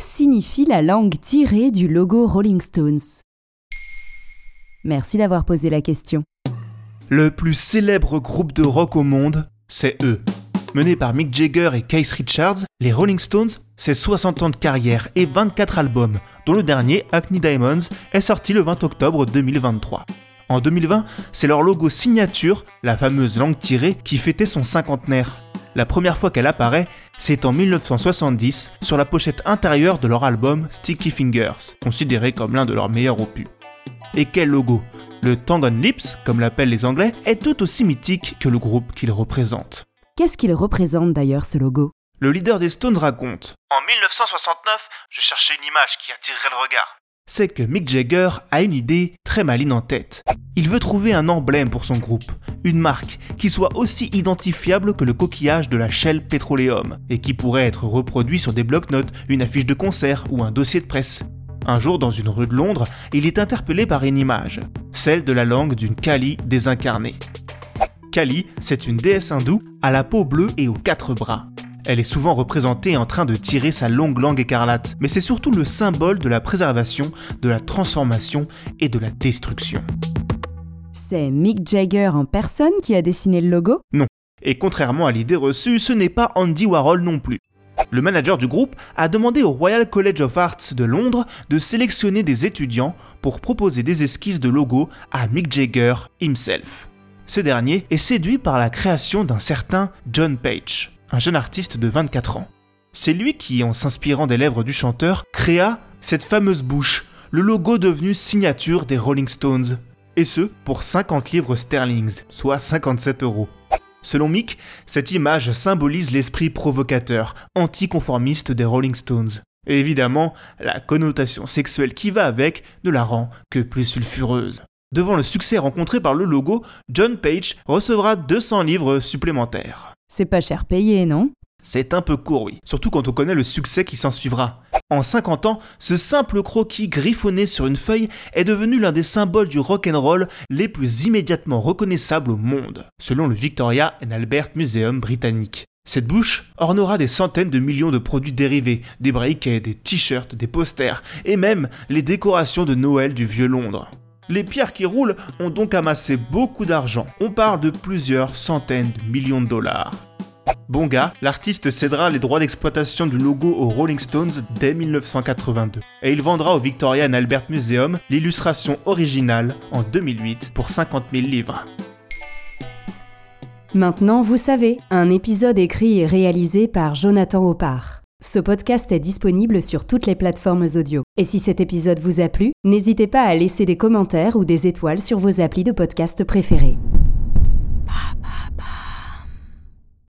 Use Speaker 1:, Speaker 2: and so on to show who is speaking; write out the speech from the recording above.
Speaker 1: signifie la langue tirée du logo Rolling Stones Merci d'avoir posé la question.
Speaker 2: Le plus célèbre groupe de rock au monde, c'est eux. Mené par Mick Jagger et Keith Richards, les Rolling Stones, c'est 60 ans de carrière et 24 albums, dont le dernier, Acne Diamonds, est sorti le 20 octobre 2023. En 2020, c'est leur logo signature, la fameuse langue tirée, qui fêtait son cinquantenaire. La première fois qu'elle apparaît, c'est en 1970 sur la pochette intérieure de leur album Sticky Fingers, considéré comme l'un de leurs meilleurs opus. Et quel logo Le Tangon Lips, comme l'appellent les Anglais, est tout aussi mythique que le groupe qu'il représente.
Speaker 1: Qu'est-ce qu'il représente d'ailleurs ce logo?
Speaker 2: Le leader des Stones raconte En 1969, je cherchais une image qui attirerait le regard. C'est que Mick Jagger a une idée très maline en tête. Il veut trouver un emblème pour son groupe, une marque qui soit aussi identifiable que le coquillage de la Shell Petroleum et qui pourrait être reproduit sur des blocs-notes, une affiche de concert ou un dossier de presse. Un jour, dans une rue de Londres, il est interpellé par une image, celle de la langue d'une Kali désincarnée. Kali, c'est une déesse hindoue à la peau bleue et aux quatre bras. Elle est souvent représentée en train de tirer sa longue langue écarlate, mais c'est surtout le symbole de la préservation, de la transformation et de la destruction.
Speaker 1: C'est Mick Jagger en personne qui a dessiné le logo?
Speaker 2: Non. Et contrairement à l'idée reçue, ce n'est pas Andy Warhol non plus. Le manager du groupe a demandé au Royal College of Arts de Londres de sélectionner des étudiants pour proposer des esquisses de logo à Mick Jagger himself. Ce dernier est séduit par la création d'un certain John Page, un jeune artiste de 24 ans. C'est lui qui, en s'inspirant des lèvres du chanteur, créa cette fameuse bouche, le logo devenu signature des Rolling Stones. Et ce, pour 50 livres sterling, soit 57 euros. Selon Mick, cette image symbolise l'esprit provocateur, anticonformiste des Rolling Stones. Et évidemment, la connotation sexuelle qui va avec ne la rend que plus sulfureuse. Devant le succès rencontré par le logo, John Page recevra 200 livres supplémentaires.
Speaker 1: C'est pas cher payé, non?
Speaker 2: C'est un peu court, oui, surtout quand on connaît le succès qui s'en suivra. En 50 ans, ce simple croquis griffonné sur une feuille est devenu l'un des symboles du rock and roll les plus immédiatement reconnaissables au monde, selon le Victoria and Albert Museum britannique. Cette bouche ornera des centaines de millions de produits dérivés, des briquets, des t-shirts, des posters, et même les décorations de Noël du vieux Londres. Les pierres qui roulent ont donc amassé beaucoup d'argent. On parle de plusieurs centaines de millions de dollars. Bonga, l'artiste cédera les droits d'exploitation du logo aux Rolling Stones dès 1982. Et il vendra au Victoria and Albert Museum l'illustration originale en 2008 pour 50 000 livres.
Speaker 1: Maintenant, vous savez, un épisode écrit et réalisé par Jonathan Oppard. Ce podcast est disponible sur toutes les plateformes audio. Et si cet épisode vous a plu, n'hésitez pas à laisser des commentaires ou des étoiles sur vos applis de podcast préférés.